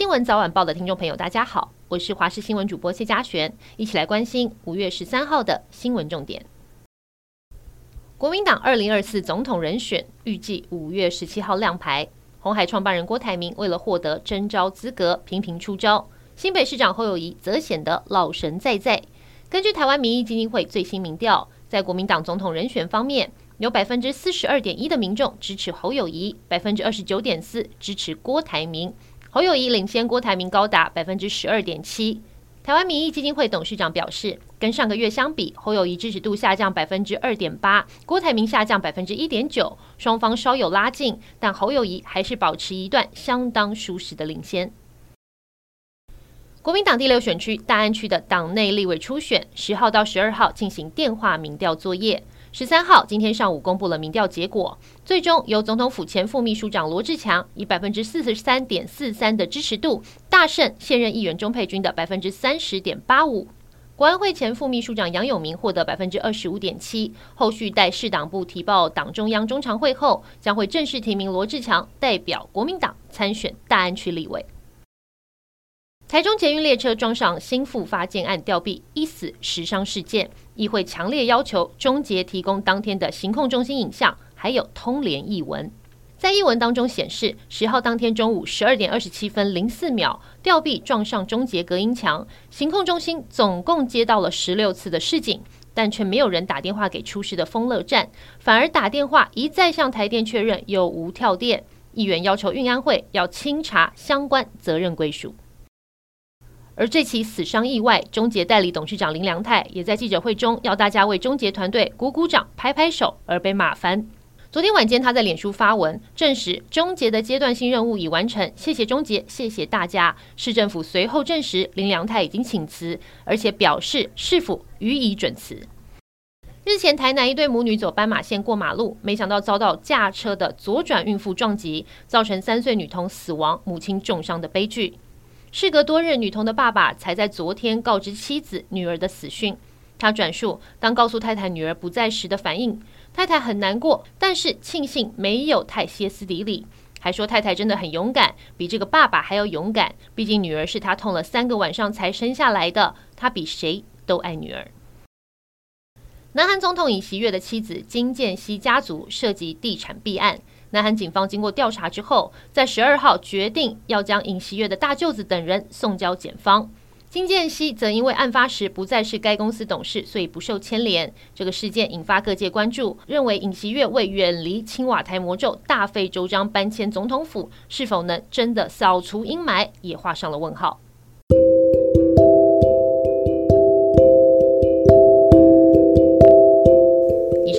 新闻早晚报的听众朋友，大家好，我是华视新闻主播谢佳璇，一起来关心五月十三号的新闻重点。国民党二零二四总统人选预计五月十七号亮牌。红海创办人郭台铭为了获得征召资格，频频出招。新北市长侯友谊则显得老神在在。根据台湾民意基金会最新民调，在国民党总统人选方面，有百分之四十二点一的民众支持侯友谊，百分之二十九点四支持郭台铭。侯友宜领先郭台铭高达百分之十二点七。台湾民意基金会董事长表示，跟上个月相比，侯友宜支持度下降百分之二点八，郭台铭下降百分之一点九，双方稍有拉近，但侯友宜还是保持一段相当舒适的领先。国民党第六选区大安区的党内立委初选，十号到十二号进行电话民调作业。十三号，今天上午公布了民调结果，最终由总统府前副秘书长罗志强以百分之四十三点四三的支持度大胜现任议员钟佩君的百分之三十点八五。国安会前副秘书长杨永明获得百分之二十五点七。后续待市党部提报党中央中常会后，将会正式提名罗志强代表国民党参选大安区立委。台中捷运列车装上新复发建案吊臂，一死十伤事件，议会强烈要求中捷提供当天的行控中心影像，还有通联译文。在译文当中显示，十号当天中午十二点二十七分零四秒，吊臂撞上中捷隔音墙，行控中心总共接到了十六次的示警，但却没有人打电话给出事的丰乐站，反而打电话一再向台电确认有无跳电。议员要求运安会要清查相关责任归属。而这起死伤意外，中捷代理董事长林良泰也在记者会中要大家为中捷团队鼓鼓掌、拍拍手，而被骂翻。昨天晚间，他在脸书发文证实中捷的阶段性任务已完成，谢谢中捷，谢谢大家。市政府随后证实林良泰已经请辞，而且表示市府予以准辞。日前，台南一对母女走斑马线过马路，没想到遭到驾车的左转孕妇撞击，造成三岁女童死亡、母亲重伤的悲剧。事隔多日，女童的爸爸才在昨天告知妻子女儿的死讯。他转述，当告诉太太女儿不在时的反应，太太很难过，但是庆幸没有太歇斯底里，还说太太真的很勇敢，比这个爸爸还要勇敢。毕竟女儿是他痛了三个晚上才生下来的，他比谁都爱女儿。南韩总统尹锡悦的妻子金建熙家族涉及地产弊案。南韩警方经过调查之后，在十二号决定要将尹锡悦的大舅子等人送交检方。金建熙则因为案发时不再是该公司董事，所以不受牵连。这个事件引发各界关注，认为尹锡悦为远离青瓦台魔咒，大费周章搬迁总统府，是否能真的扫除阴霾，也画上了问号。